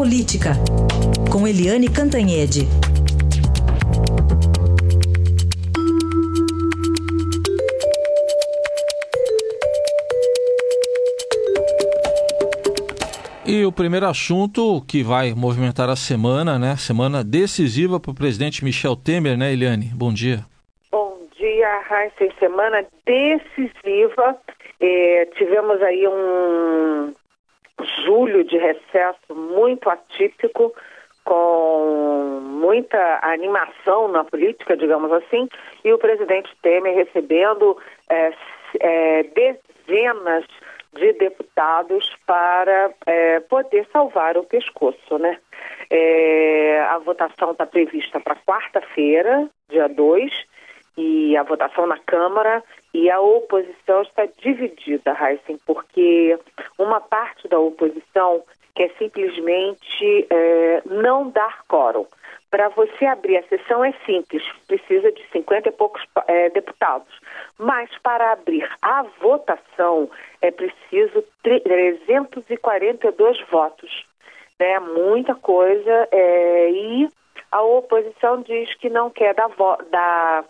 Política, com Eliane Cantanhede. E o primeiro assunto que vai movimentar a semana, né? Semana decisiva para o presidente Michel Temer, né, Eliane? Bom dia. Bom dia, Raíssa. Semana decisiva. Eh, tivemos aí um julho de recesso muito atípico, com muita animação na política, digamos assim, e o presidente Temer recebendo eh, eh, dezenas de deputados para é, poder salvar o pescoço, né? É, a votação está prevista para quarta-feira, dia 2, e a votação na Câmara, e a oposição está dividida, Heisen, porque uma parte da oposição quer simplesmente é, não dar quórum. Para você abrir a sessão é simples, precisa de 50 e poucos é, deputados. Mas para abrir a votação é preciso 342 votos. Né? Muita coisa. É, e a oposição diz que não quer dar, dar,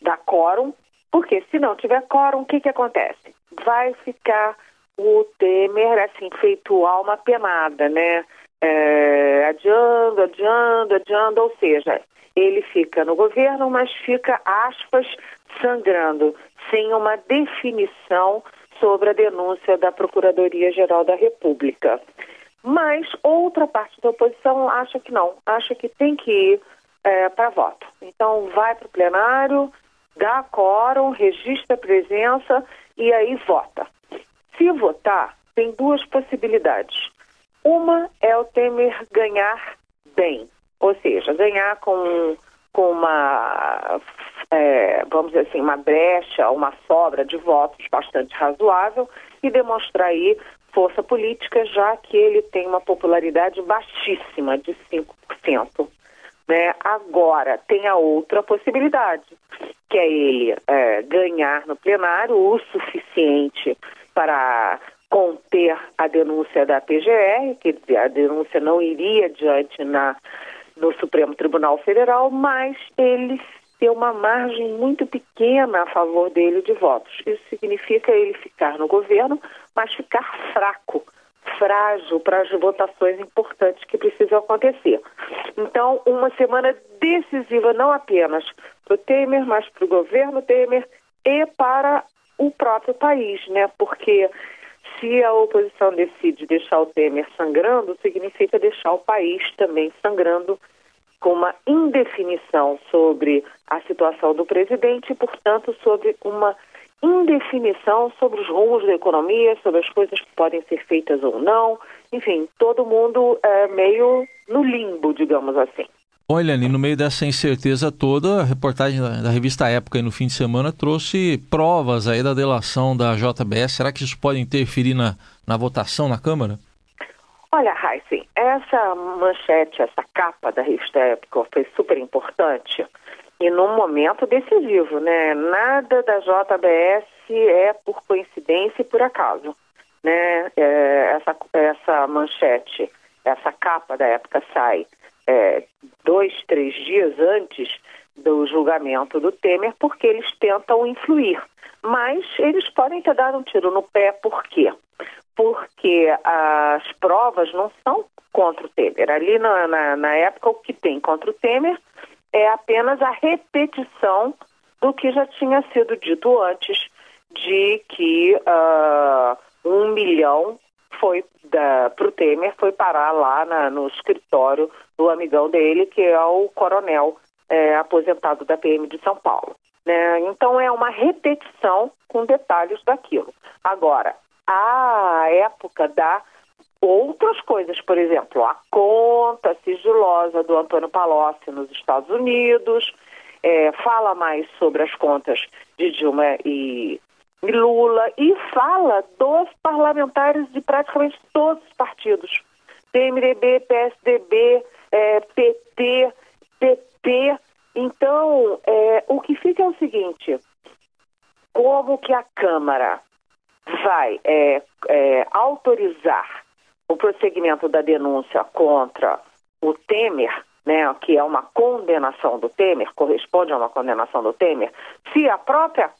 dar quórum, porque se não tiver quórum, o que, que acontece? Vai ficar o Temer assim, feito alma penada, né? é, adiando, adiando, adiando, ou seja, ele fica no governo, mas fica, aspas, sangrando, sem uma definição sobre a denúncia da Procuradoria-Geral da República. Mas outra parte da oposição acha que não, acha que tem que ir é, para voto. Então vai para o plenário, dá quórum, registra a presença e aí vota. Se votar, tem duas possibilidades. Uma é o Temer ganhar bem, ou seja, ganhar com, com uma, é, vamos dizer assim, uma brecha, uma sobra de votos bastante razoável e demonstrar aí força política, já que ele tem uma popularidade baixíssima de 5%. Né? Agora, tem a outra possibilidade, que é ele é, ganhar no plenário o suficiente para conter a denúncia da PGR, dizer, a denúncia não iria adiante na, no Supremo Tribunal Federal, mas ele ter uma margem muito pequena a favor dele de votos. Isso significa ele ficar no governo, mas ficar fraco, frágil para as votações importantes que precisam acontecer. Então, uma semana decisiva não apenas para o Temer, mas para o governo Temer e para o próprio país, né? Porque se a oposição decide deixar o Temer sangrando, significa deixar o país também sangrando com uma indefinição sobre a situação do presidente e, portanto, sobre uma indefinição sobre os rumos da economia, sobre as coisas que podem ser feitas ou não. Enfim, todo mundo é meio no limbo, digamos assim. Olha, no meio dessa incerteza toda, a reportagem da, revista Época no fim de semana trouxe provas aí da delação da JBS. Será que isso pode interferir na, na votação na Câmara? Olha, Heisen, essa manchete, essa capa da revista Época foi super importante e num momento decisivo, né? Nada da JBS é por coincidência e por acaso, né? É, essa, essa manchete, essa capa da época sai é, dois, três dias antes do julgamento do Temer, porque eles tentam influir. Mas eles podem ter dado um tiro no pé, por quê? Porque as provas não são contra o Temer. Ali na, na, na época, o que tem contra o Temer é apenas a repetição do que já tinha sido dito antes, de que uh, um milhão foi para o Temer foi parar lá na, no escritório do amigão dele, que é o coronel é, aposentado da PM de São Paulo. Né? Então é uma repetição com detalhes daquilo. Agora, a época da outras coisas, por exemplo, a conta sigilosa do Antônio Palocci nos Estados Unidos, é, fala mais sobre as contas de Dilma e Lula e fala dos parlamentares de praticamente todos os partidos. PMDB, PSDB, é, PT, PP. Então, é, o que fica é o seguinte: como que a Câmara vai é, é, autorizar o prosseguimento da denúncia contra o Temer, né, que é uma condenação do Temer, corresponde a uma condenação do Temer, se a própria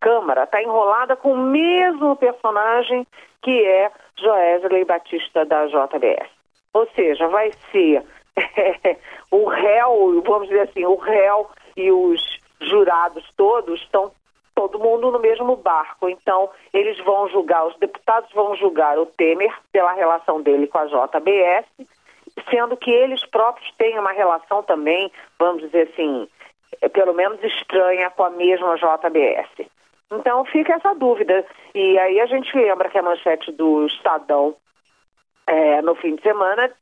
Câmara está enrolada com o mesmo personagem que é Joesley Batista da JBS. Ou seja, vai ser é, o réu, vamos dizer assim, o réu e os jurados todos estão todo mundo no mesmo barco. Então, eles vão julgar, os deputados vão julgar o Temer pela relação dele com a JBS, sendo que eles próprios têm uma relação também, vamos dizer assim, é, pelo menos estranha com a mesma JBS. Então fica essa dúvida. E aí a gente lembra que a manchete do Estadão é, no fim de semana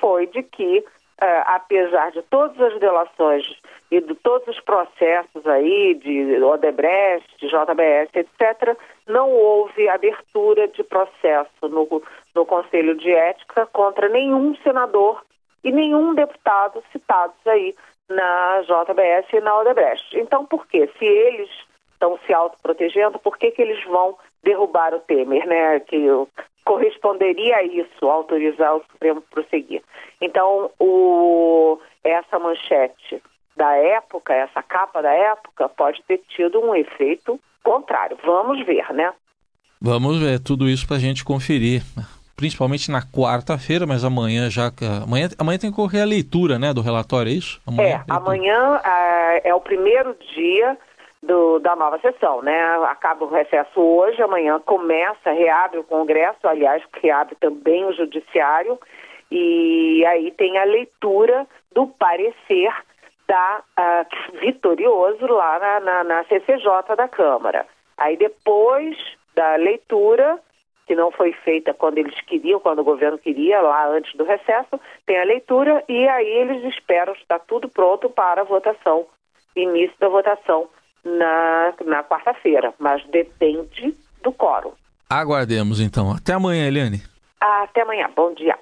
foi de que é, apesar de todas as delações e de todos os processos aí de Odebrecht, de JBS, etc., não houve abertura de processo no, no Conselho de Ética contra nenhum senador e nenhum deputado citados aí na JBS e na Odebrecht. Então, por quê? Se eles estão se autoprotegendo, por que, que eles vão derrubar o Temer, né? Que corresponderia a isso, autorizar o Supremo a prosseguir. Então, o, essa manchete da época, essa capa da época, pode ter tido um efeito contrário. Vamos ver, né? Vamos ver tudo isso para a gente conferir, principalmente na quarta-feira, mas amanhã já amanhã, amanhã tem que correr a leitura, né, do relatório, é isso? Amanhã, é, amanhã é, é o primeiro dia do, da nova sessão, né? Acaba o recesso hoje, amanhã começa, reabre o Congresso, aliás, reabre também o Judiciário, e aí tem a leitura do parecer da uh, vitorioso lá na, na, na CCJ da Câmara. Aí depois da leitura, que não foi feita quando eles queriam, quando o governo queria, lá antes do recesso, tem a leitura e aí eles esperam estar tudo pronto para a votação, início da votação na, na quarta-feira, mas depende do quórum. Aguardemos então. Até amanhã, Eliane. Até amanhã. Bom dia.